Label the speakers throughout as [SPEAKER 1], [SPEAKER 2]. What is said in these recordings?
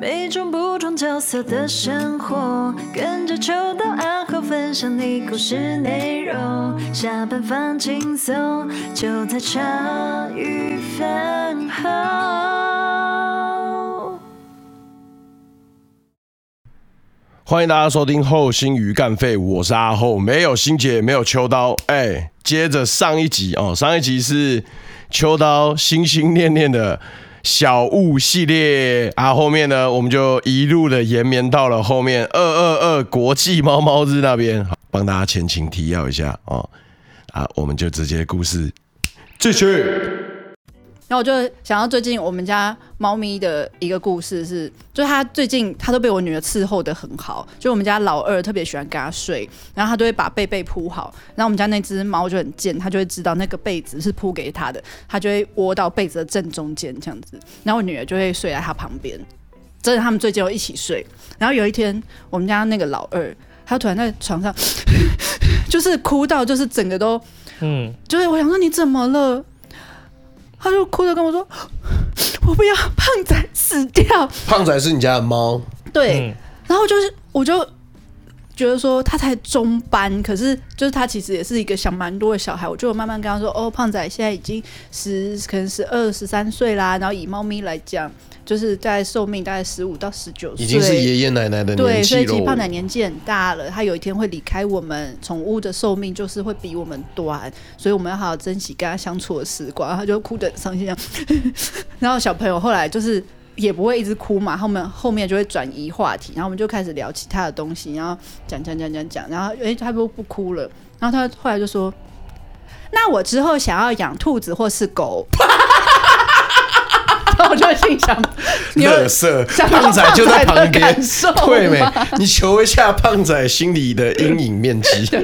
[SPEAKER 1] 每种不同角色的生活，跟着秋刀暗号分享你故事内容。下班放轻松，就在茶余饭后。
[SPEAKER 2] 欢迎大家收听后心鱼干废，我是阿厚，没有心结，没有秋刀。哎，接着上一集哦，上一集是秋刀心心念念的。小物系列。啊，后面呢，我们就一路的延绵到了后面二二二国际猫猫日那边，好，帮大家前情提要一下哦，啊，我们就直接故事。继续。
[SPEAKER 3] 然后我就想到最近我们家猫咪的一个故事是，就是它最近它都被我女儿伺候的很好，就我们家老二特别喜欢跟它睡，然后它都会把被被铺好，然后我们家那只猫就很贱，它就会知道那个被子是铺给它的，它就会窝到被子的正中间这样子，然后我女儿就会睡在它旁边，真的他们最近又一起睡，然后有一天我们家那个老二，他突然在床上 就是哭到就是整个都，嗯，就是我想说你怎么了？他就哭着跟我说：“ 我不要胖仔死掉。”
[SPEAKER 2] 胖仔是你家的猫？
[SPEAKER 3] 对。嗯、然后就是，我就觉得说他才中班，可是就是他其实也是一个想蛮多的小孩。我就慢慢跟他说：“哦，胖仔现在已经十，可能十二、十三岁啦。然后以猫咪来讲。”就是在寿命大概十五到十九岁，
[SPEAKER 2] 已经是爷爷奶奶的年纪。
[SPEAKER 3] 对，所以其实胖仔年纪很大了，他有一天会离开我们。宠物的寿命就是会比我们短，所以我们要好好珍惜跟他相处的时光。他就哭得很伤心，然后小朋友后来就是也不会一直哭嘛，后面后面就会转移话题，然后我们就开始聊其他的东西，然后讲讲讲讲讲，然后诶，他不不哭了，然后他后来就说：“那我之后想要养兔子或是狗。” 我就心想，
[SPEAKER 2] 乐色胖仔就在旁边，会没？你求一下胖仔心里的阴影面积。
[SPEAKER 3] 对，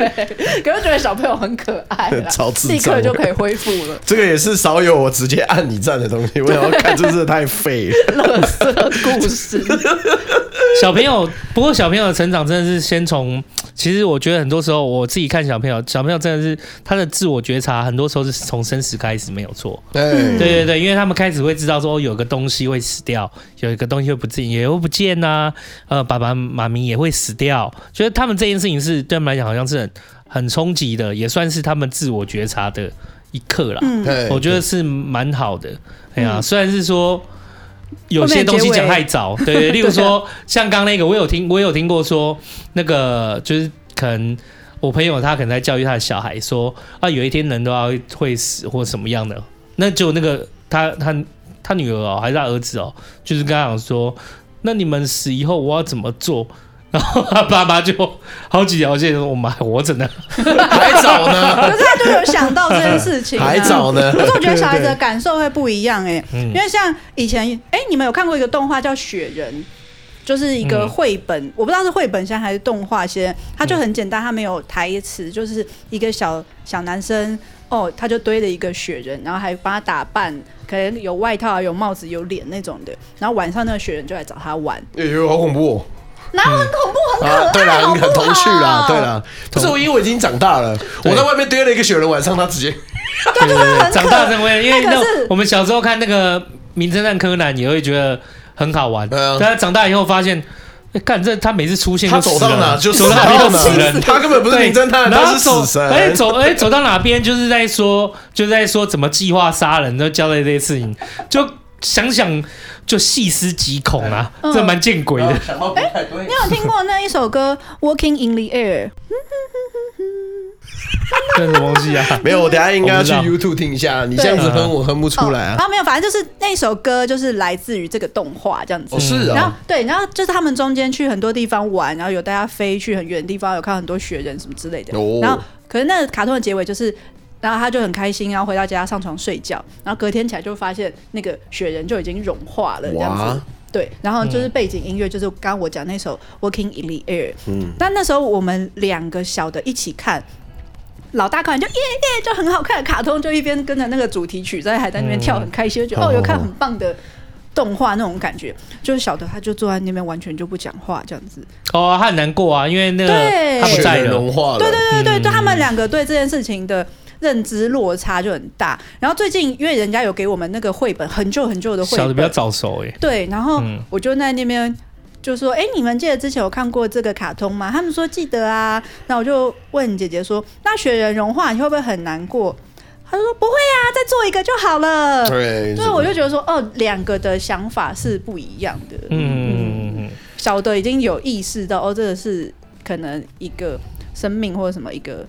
[SPEAKER 3] 可是觉得小朋友很可爱，
[SPEAKER 2] 超自
[SPEAKER 3] 立刻就可以恢复了。
[SPEAKER 2] 这个也是少有我直接按你赞的东西，我想要看，真是太废了。
[SPEAKER 3] 乐色故事，
[SPEAKER 4] 小朋友，不过小朋友的成长真的是先从。其实我觉得很多时候，我自己看小朋友，小朋友真的是他的自我觉察，很多时候是从生死开始没有错。对对对对，因为他们开始会知道说，有个东西会死掉，有一个东西会不见，也会不见呐、啊。呃，爸爸妈咪也会死掉，觉得他们这件事情是对他们来讲好像是很很冲击的，也算是他们自我觉察的一刻啦。嗯，我觉得是蛮好的。哎呀，虽然是说。有些东西讲太早，对，对，例如说像刚那个，我有听，我有听过说，那个就是可能我朋友他可能在教育他的小孩说啊，有一天人都要会死或什么样的，那就那个他他他女儿哦，还是他儿子哦，就是跟他讲说，那你们死以后我要怎么做？然后他爸爸就好几条线说：“我们还活着呢，
[SPEAKER 2] 还早呢。”
[SPEAKER 3] 可是他就有想到这件事情，
[SPEAKER 2] 还早呢。
[SPEAKER 3] 可是我觉得小孩子的感受会不一样哎，因为像以前哎，你们有看过一个动画叫《雪人》，就是一个绘本，我不知道是绘本先还是动画先。它就很简单，它没有台词，就是一个小小男生哦，他就堆了一个雪人，然后还帮他打扮，可能有外套、有帽子、有脸那种的。然后晚上那个雪人就来找他玩，
[SPEAKER 2] 哎呦，好恐怖哦！
[SPEAKER 3] 然后很恐怖，很可爱，
[SPEAKER 2] 对啦，
[SPEAKER 3] 你
[SPEAKER 2] 很童趣啦，对啦。不是我，因为我已经长大了，我在外面堆了一个雪人，晚上他直接，
[SPEAKER 3] 对对对，
[SPEAKER 4] 长大成为，因为那我们小时候看那个名侦探柯南，也会觉得很好玩。对啊，但他长大以后发现，看这他每次出现，
[SPEAKER 2] 他走到哪就走到哪边死人，他根本不是名侦探，他是死神。
[SPEAKER 4] 哎，走哎走到哪边就是在说，就在说怎么计划杀人，都交代这些事情，就。想想就细思极恐啊，嗯、这蛮见鬼的。
[SPEAKER 3] 哎，你有听过那一首歌《Walking in the Air》？
[SPEAKER 4] 这什么东西啊？
[SPEAKER 2] 没有，我等下应该要去 YouTube 听一下。你这样子哼，我哼不出来啊。
[SPEAKER 3] 啊，没有，反正就是那首歌，就是来自于这个动画这样子。
[SPEAKER 2] 哦，是啊。
[SPEAKER 3] 然后对，然后就是他们中间去很多地方玩，然后有带他飞去很远的地方，有看很多雪人什么之类的。哦。然后，可是那个卡通的结尾就是。然后他就很开心，然后回到家上床睡觉，然后隔天起来就发现那个雪人就已经融化了，这样子。哇对，然后就是背景音乐，就是刚刚我讲那首《Walking in the Air》。嗯。但那时候我们两个小的一起看，老大看就耶耶，就很好看的卡通，就一边跟着那个主题曲在海在那边跳，很开心，就觉得哦，有看很棒的动画那种感觉。就是小的他就坐在那边完全就不讲话，这样子。
[SPEAKER 4] 哦，他很难过啊，因为那个他不在融
[SPEAKER 2] 化了。
[SPEAKER 3] 对对对对，对他们两个对这件事情的。认知落差就很大。然后最近因为人家有给我们那个绘本，很旧很旧的绘本，
[SPEAKER 4] 小的比较早熟哎。
[SPEAKER 3] 对，然后我就在那边就说：“哎、嗯，你们记得之前有看过这个卡通吗？”他们说记得啊。那我就问姐姐说：“那雪人融化你会不会很难过？”他说：“不会啊，再做一个就好了。”对，所以我就觉得说：“哦，两个的想法是不一样的。”嗯嗯，小的已经有意识到哦，这个是可能一个。生命或者什么一个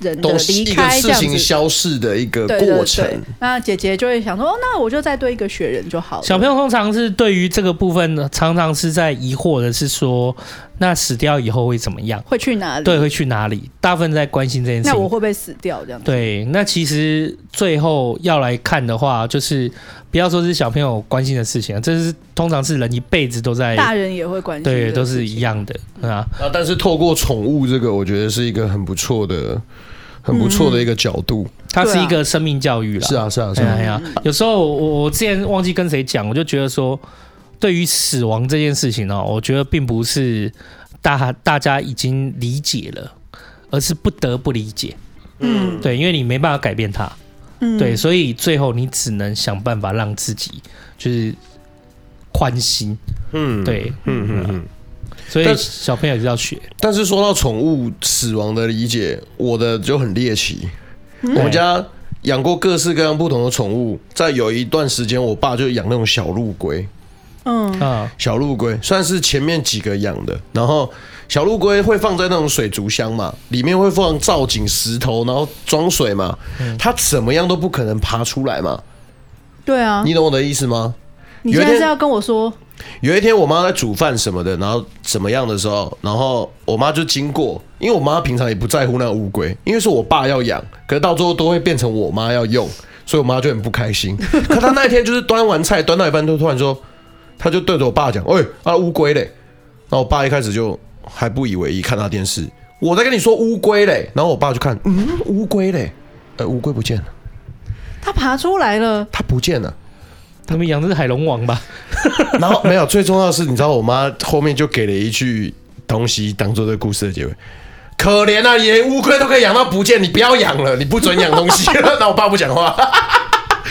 [SPEAKER 3] 人的离开，这样子
[SPEAKER 2] 消逝的一个过程。对对对，
[SPEAKER 3] 那姐姐就会想说：“哦，那我就再堆一个雪人就好了。”
[SPEAKER 4] 小朋友通常是对于这个部分呢，常常是在疑惑的是说：“那死掉以后会怎么样？
[SPEAKER 3] 会去哪里？
[SPEAKER 4] 对，会去哪里？”大部分在关心这件事情。
[SPEAKER 3] 那我会不会死掉？这样子。
[SPEAKER 4] 对，那其实最后要来看的话，就是不要说是小朋友关心的事情，这是通常是人一辈子都在，
[SPEAKER 3] 大人也会关心，
[SPEAKER 4] 对，都是一样的啊。
[SPEAKER 2] 啊，但是透过宠物这个，我觉得是一个很不错的。很不错的一个角度，嗯，
[SPEAKER 4] 它是一个生命教育了。
[SPEAKER 2] 是啊，是啊，是啊。哎呀，
[SPEAKER 4] 有时候我我之前忘记跟谁讲，我就觉得说，对于死亡这件事情呢，我觉得并不是大大家已经理解了，而是不得不理解。嗯，对，因为你没办法改变它。嗯，对，所以最后你只能想办法让自己就是宽心。嗯，对，嗯嗯嗯。所以小朋友就要学，
[SPEAKER 2] 但是说到宠物死亡的理解，我的就很猎奇。嗯、我们家养过各式各样不同的宠物，在有一段时间，我爸就养那种小陆龟。嗯啊，小陆龟算是前面几个养的。然后小陆龟会放在那种水族箱嘛，里面会放造景石头，然后装水嘛。它怎么样都不可能爬出来嘛。
[SPEAKER 3] 对啊，
[SPEAKER 2] 你懂我的意思吗？
[SPEAKER 3] 你现在是要跟我说？
[SPEAKER 2] 有一天我妈在煮饭什么的，然后怎么样的时候，然后我妈就经过，因为我妈平常也不在乎那个乌龟，因为是我爸要养，可是到最后都会变成我妈要用，所以我妈就很不开心。可她那一天就是端完菜端到一半，就突然说，她就对着我爸讲：“喂，啊乌龟嘞！”然后我爸一开始就还不以为意，看他电视，我在跟你说乌龟嘞，然后我爸就看，嗯，乌龟嘞，呃，乌龟不见了，
[SPEAKER 3] 它爬出来了，
[SPEAKER 2] 它不见了。
[SPEAKER 4] 他们养的是海龙王吧？
[SPEAKER 2] 然后没有，最重要的是，你知道我妈后面就给了一句东西当做这个故事的结尾。可怜啊，连乌龟都可以养到不见，你不要养了，你不准养东西。那我爸不讲话。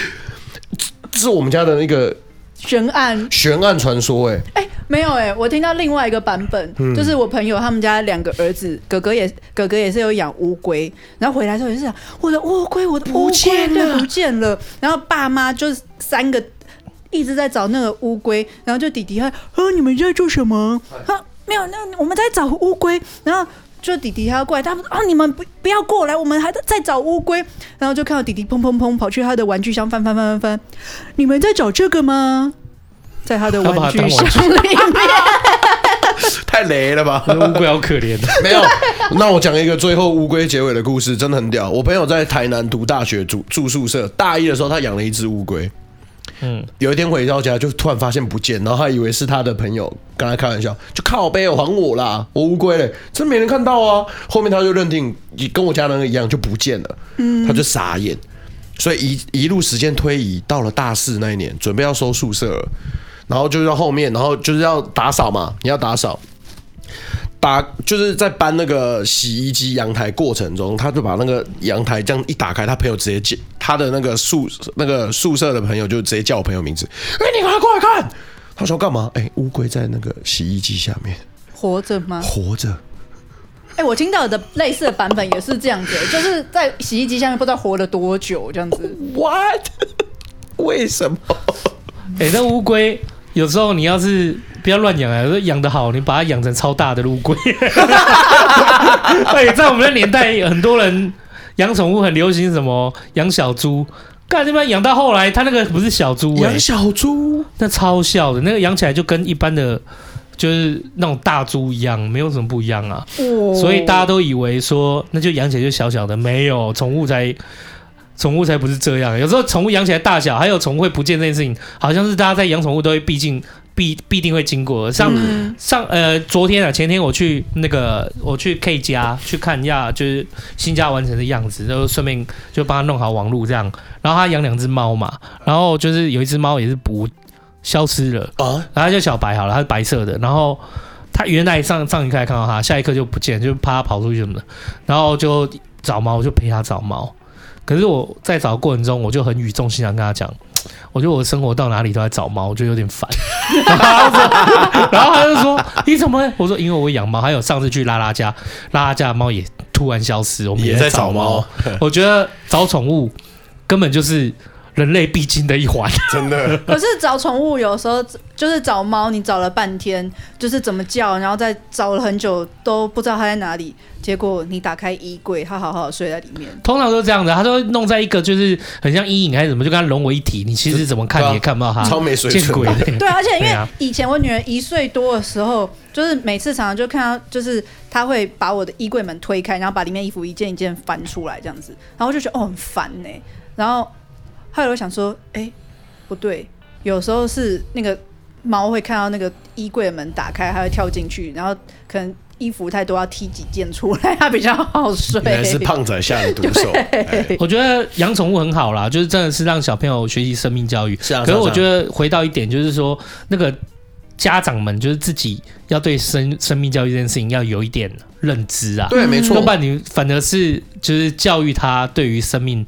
[SPEAKER 2] 这是我们家的那个
[SPEAKER 3] 悬案，
[SPEAKER 2] 悬案传说。哎哎，
[SPEAKER 3] 没有哎，我听到另外一个版本，嗯、就是我朋友他们家两个儿子，哥哥也哥哥也是有养乌龟，然后回来之后也是想我的乌龟，我的乌龟对不见了，然后爸妈就是三个。一直在找那个乌龟，然后就弟弟还，哦，你们在做什么？啊，没有，那我们在找乌龟。然后就弟弟他要过来，他啊，你们不不要过来，我们还在在找乌龟。然后就看到弟弟砰砰砰跑去他的玩具箱翻翻翻翻翻，你们在找这个吗？在他的玩具箱里面，
[SPEAKER 2] 太雷了吧？
[SPEAKER 4] 乌龟好可怜。
[SPEAKER 2] 没有，那我讲一个最后乌龟结尾的故事，真的很屌。我朋友在台南读大学住住宿舍，大一的时候他养了一只乌龟。嗯，有一天回到家就突然发现不见，然后他以为是他的朋友跟他开玩笑，就靠背，还我啦，我乌龟嘞，真没人看到啊。后面他就认定你跟我家人一样就不见了，嗯，他就傻眼。所以一一路时间推移到了大四那一年，准备要收宿舍了，然后就到后面，然后就是要打扫嘛，你要打扫。打就是在搬那个洗衣机阳台过程中，他就把那个阳台这样一打开，他朋友直接叫他的那个宿那个宿舍的朋友就直接叫我朋友名字，哎、欸，你快过来看！他说干嘛？哎、欸，乌龟在那个洗衣机下面
[SPEAKER 3] 活着吗？
[SPEAKER 2] 活着。
[SPEAKER 3] 哎、欸，我听到的类似的版本也是这样子，就是在洗衣机下面不知道活了多久这样子。
[SPEAKER 2] What？为什么？
[SPEAKER 4] 哎、欸，那乌龟有时候你要是。不要乱养啊！说养得好，你把它养成超大的陆龟。对，在我们的年代，很多人养宠物很流行什么养小猪。干这边养到后来，它那个不是小猪、欸，养
[SPEAKER 2] 小猪
[SPEAKER 4] 那超小的，那个养起来就跟一般的，就是那种大猪一样，没有什么不一样啊。哦、所以大家都以为说，那就养起来就小小的，没有宠物才。宠物才不是这样，有时候宠物养起来大小，还有宠物会不见这件事情，好像是大家在养宠物都会，毕竟必必定会经过。像、嗯、上呃昨天啊前天我去那个我去 K 家去看一下，就是新家完成的样子，然后顺便就帮他弄好网路这样。然后他养两只猫嘛，然后就是有一只猫也是不消失了啊，然后他叫小白好了，它是白色的，然后他原来上上一刻还看到它，下一刻就不见，就怕它跑出去什么的，然后就找猫，我就陪他找猫。可是我在找的过程中，我就很语重心长跟他讲，我觉得我生活到哪里都在找猫，我觉得有点烦。然后他就说，然后他就说你怎么会？我说因为我养猫，还有上次去拉拉家，拉拉家的猫也突然消失，我们也在找猫。我觉得找宠物根本就是。人类必经的一环，
[SPEAKER 2] 真的。
[SPEAKER 3] 可是找宠物有时候就是找猫，你找了半天，就是怎么叫，然后再找了很久都不知道它在哪里。结果你打开衣柜，它好好的睡在里面。
[SPEAKER 4] 通常都是这样的，它都会弄在一个就是很像阴影还是什么，就跟它融为一体。你其实怎么看你也看不到它，
[SPEAKER 2] 超没水准。
[SPEAKER 3] 对，而且因为以前我女儿一岁多的时候，就是每次常常就看到，就是她会把我的衣柜门推开，然后把里面衣服一件一件翻出来这样子，然后就觉得哦很烦呢，然后。后来我想说，哎、欸，不对，有时候是那个猫会看到那个衣柜的门打开，它会跳进去，然后可能衣服太多要踢几件出来，它比较好睡。
[SPEAKER 2] 原来是胖仔下的毒 手。
[SPEAKER 4] 我觉得养宠物很好啦，就是真的是让小朋友学习生命教育。是啊。可是我觉得回到一点，就是说那个家长们就是自己要对生生命教育这件事情要有一点认知啊。
[SPEAKER 2] 对，没错。
[SPEAKER 4] 多半你反而是就是教育他对于生命。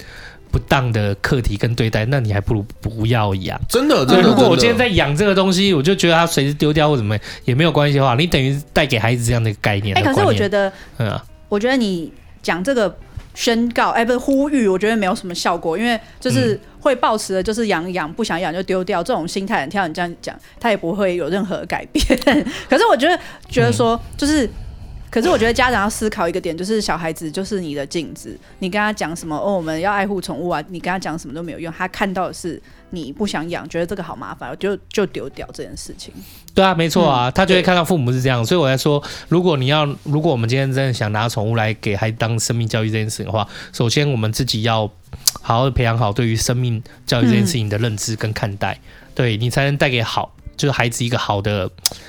[SPEAKER 4] 不当的课题跟对待，那你还不如不要养。
[SPEAKER 2] 真的，真的。
[SPEAKER 4] 如果我今天在养这个东西，我就觉得它随时丢掉或怎么也没有关系的话，你等于带给孩子这样的一个概念。哎、
[SPEAKER 3] 欸，可是我觉得，嗯、啊，我觉得你讲这个宣告，哎、欸，不是呼吁，我觉得没有什么效果，因为就是会抱持的就是养养，不想养就丢掉这种心态。你听到你这样讲，他也不会有任何改变。可是我觉得，觉得说就是。可是我觉得家长要思考一个点，就是小孩子就是你的镜子，你跟他讲什么哦，我们要爱护宠物啊，你跟他讲什么都没有用，他看到的是你不想养，觉得这个好麻烦，就就丢掉这件事情。
[SPEAKER 4] 对啊，没错啊，他就会看到父母是这样，所以我在说，如果你要，如果我们今天真的想拿宠物来给孩子当生命教育这件事情的话，首先我们自己要好好的培养好对于生命教育这件事情的认知跟看待，对你才能带给好就是孩子一个好的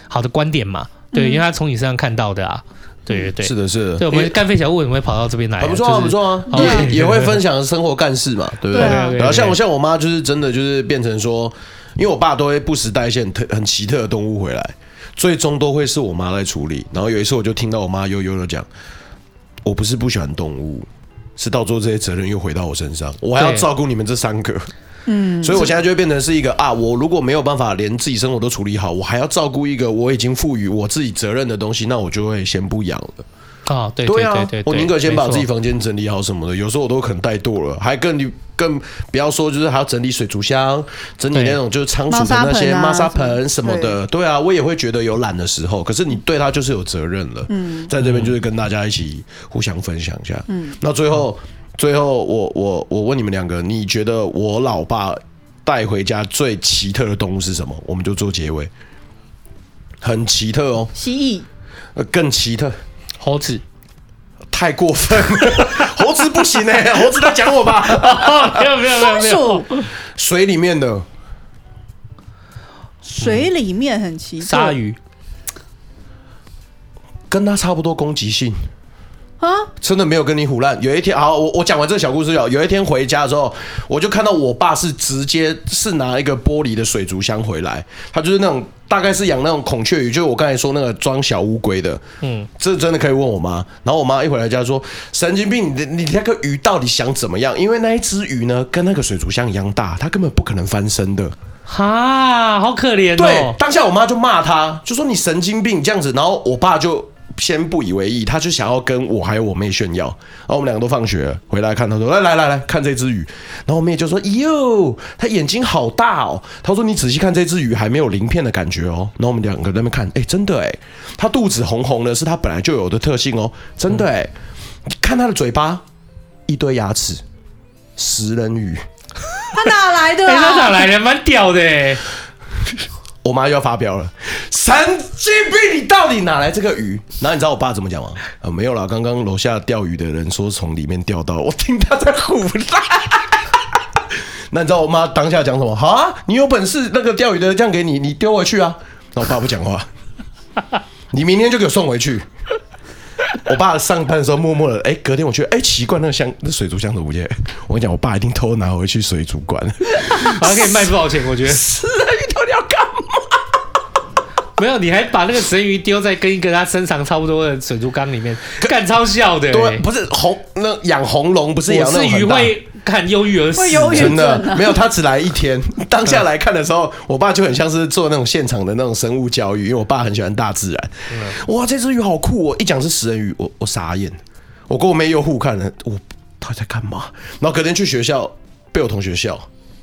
[SPEAKER 4] 好的观点嘛，对，因为他从你身上看到的啊。对对对，
[SPEAKER 2] 是的，是的。
[SPEAKER 4] 对，我们干废小物为什么会跑到这边来？
[SPEAKER 2] 很不错啊，不错啊，也也会分享生活干事嘛，对不对？然后像我像我妈，就是真的就是变成说，因为我爸都会不时带一些很特很奇特的动物回来，最终都会是我妈在处理。然后有一次我就听到我妈悠悠的讲，我不是不喜欢动物，是到最后这些责任又回到我身上，我还要照顾你们这三个。嗯，所以我现在就会变成是一个啊，我如果没有办法连自己生活都处理好，我还要照顾一个我已经赋予我自己责任的东西，那我就会先不养了。
[SPEAKER 4] 啊，对对啊，对对对，
[SPEAKER 2] 我宁可先把自己房间整理好什么的。有时候我都可能怠惰了，还更你更不要说，就是还要整理水族箱，整理那种就是仓鼠的那些猫砂盆什么的。对啊，我也会觉得有懒的时候，可是你对它就是有责任了。嗯，在这边就是跟大家一起互相分享一下。嗯，那最后。最后我，我我我问你们两个，你觉得我老爸带回家最奇特的动物是什么？我们就做结尾。很奇特哦，
[SPEAKER 3] 蜥蜴。
[SPEAKER 2] 呃，更奇特，
[SPEAKER 4] 猴子。
[SPEAKER 2] 太过分了，猴子不行哎，猴子在讲我吧？
[SPEAKER 4] 没有没有没有没有。
[SPEAKER 2] 水里面的，
[SPEAKER 3] 水里面很奇特。
[SPEAKER 4] 鲨鱼，
[SPEAKER 2] 跟它差不多攻击性。
[SPEAKER 3] 啊！
[SPEAKER 2] 真的没有跟你唬烂。有一天，好，我我讲完这个小故事了。有一天回家的时候，我就看到我爸是直接是拿一个玻璃的水族箱回来，他就是那种大概是养那种孔雀鱼，就是我刚才说那个装小乌龟的。嗯，这真的可以问我妈。然后我妈一回来家说：“神经病，你你那个鱼到底想怎么样？因为那一只鱼呢，跟那个水族箱一样大，它根本不可能翻身的。”哈，
[SPEAKER 4] 好可怜哦。
[SPEAKER 2] 对，当下我妈就骂他，就说你神经病这样子。然后我爸就。先不以为意，他就想要跟我还有我妹炫耀。然后我们两个都放学了回来看，他说：“来来来来看这只鱼。”然后我妹就说：“哟，它眼睛好大哦。”他说：“你仔细看这只鱼，还没有鳞片的感觉哦。”然后我们两个在那边看，哎，真的哎，它肚子红红的，是它本来就有的特性哦，真的哎。看它的嘴巴，一堆牙齿，食人鱼。
[SPEAKER 3] 它哪来的？
[SPEAKER 4] 它哪来的？蛮屌的哎。
[SPEAKER 2] 我妈又要发飙了，神经病！你到底哪来这个鱼？然后你知道我爸怎么讲吗？啊、呃，没有啦，刚刚楼下钓鱼的人说从里面钓到，我听他在唬烂。那你知道我妈当下讲什么？好啊，你有本事那个钓鱼的这样给你，你丢回去啊！那我爸不讲话，你明天就给我送回去。我爸上班的时候默默的，哎、欸，隔天我去，哎、欸，奇怪，那个箱，那水族箱怎么不见？我跟你讲，我爸一定偷拿回去水族馆，
[SPEAKER 4] 还可以卖多少钱？我觉得？没有，你还把那个神鱼丢在跟一个它身长差不多的水族缸里面，干超笑的。
[SPEAKER 2] 对，不是红那养红龙不是养那种很大？
[SPEAKER 4] 我是鱼会看忧郁而死，
[SPEAKER 3] 会忧郁
[SPEAKER 2] 真的没有。他只来一天，当下来看的时候，我爸就很像是做那种现场的那种生物教育，因为我爸很喜欢大自然。哇，这只鱼好酷哦！一讲是食人鱼，我我傻眼。我跟我妹又互看了，我他在干嘛？然后隔天去学校被我同学笑。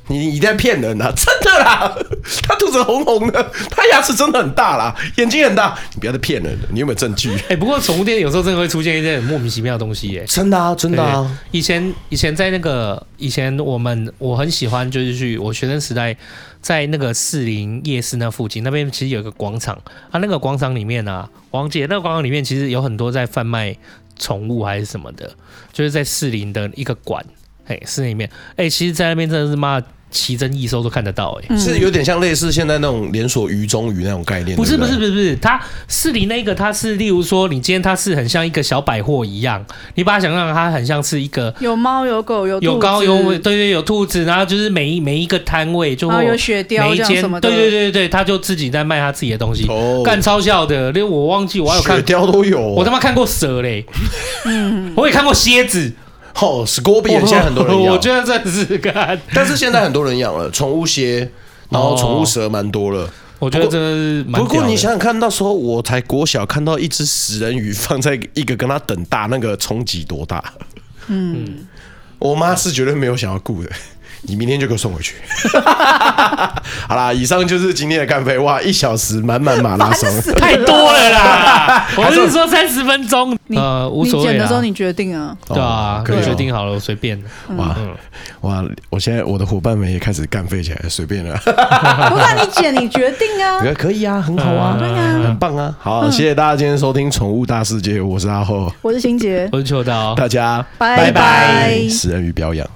[SPEAKER 2] 你你在骗人啊！真的啦，他肚子红红的，他牙齿真的很大啦，眼睛很大。你不要再骗人了，你有没有证据？
[SPEAKER 4] 哎、欸，不过宠物店有时候真的会出现一些很莫名其妙的东西耶。
[SPEAKER 2] 真的啊，真的啊。
[SPEAKER 4] 以前以前在那个以前我们我很喜欢就是去我学生时代在那个士林夜市那附近那边其实有一个广场啊，那个广场里面啊，王姐那个广场里面其实有很多在贩卖宠物还是什么的，就是在士林的一个馆，哎，士林里面，哎、欸，其实，在那边真的是妈。奇珍异兽都看得到，哎，
[SPEAKER 2] 是有点像类似现在那种连锁鱼中鱼那种概念。
[SPEAKER 4] 不是不是不是不是，它市里那个，它是例如说，你今天它是很像一个小百货一样，你把它想象它很像是一个
[SPEAKER 3] 有猫有狗有
[SPEAKER 4] 有高有对对有兔子，然后就是每一每一个摊位就会
[SPEAKER 3] 有雪貂这样什么的，
[SPEAKER 4] 对对对对，他就自己在卖他自己的东西，干超笑的，连我忘记我还有看
[SPEAKER 2] 雪雕都有，
[SPEAKER 4] 我他妈看过蛇嘞，嗯，我也看过蝎子。
[SPEAKER 2] 哦，Scorpion 现在很多人养，
[SPEAKER 4] 我觉得这是个，
[SPEAKER 2] 但是现在很多人养了宠物蝎，然后宠物蛇蛮多了。
[SPEAKER 4] 我觉得这是蛮。
[SPEAKER 2] 不过你想想看到时候，我才国小看到一只食人鱼放在一个跟它等大，那个冲击多大？嗯，我妈是绝对没有想要顾的。你明天就给我送回去。好啦，以上就是今天的干杯。哇，一小时满满马拉松，
[SPEAKER 4] 太多了啦！我是说三十分钟，呃，无所谓。
[SPEAKER 3] 你剪的时候你决定啊？
[SPEAKER 4] 对啊，可以决定好了，我随便。
[SPEAKER 2] 哇哇，我现在我的伙伴们也开始干飞起来，随便了。
[SPEAKER 3] 不然你剪，你决定啊？
[SPEAKER 2] 可以啊，很好啊，对啊，很棒啊。好，谢谢大家今天收听《宠物大世界》，我是阿厚，
[SPEAKER 3] 我是新杰，
[SPEAKER 4] 我是秋刀，
[SPEAKER 2] 大家
[SPEAKER 3] 拜拜。
[SPEAKER 2] 食人鱼表扬。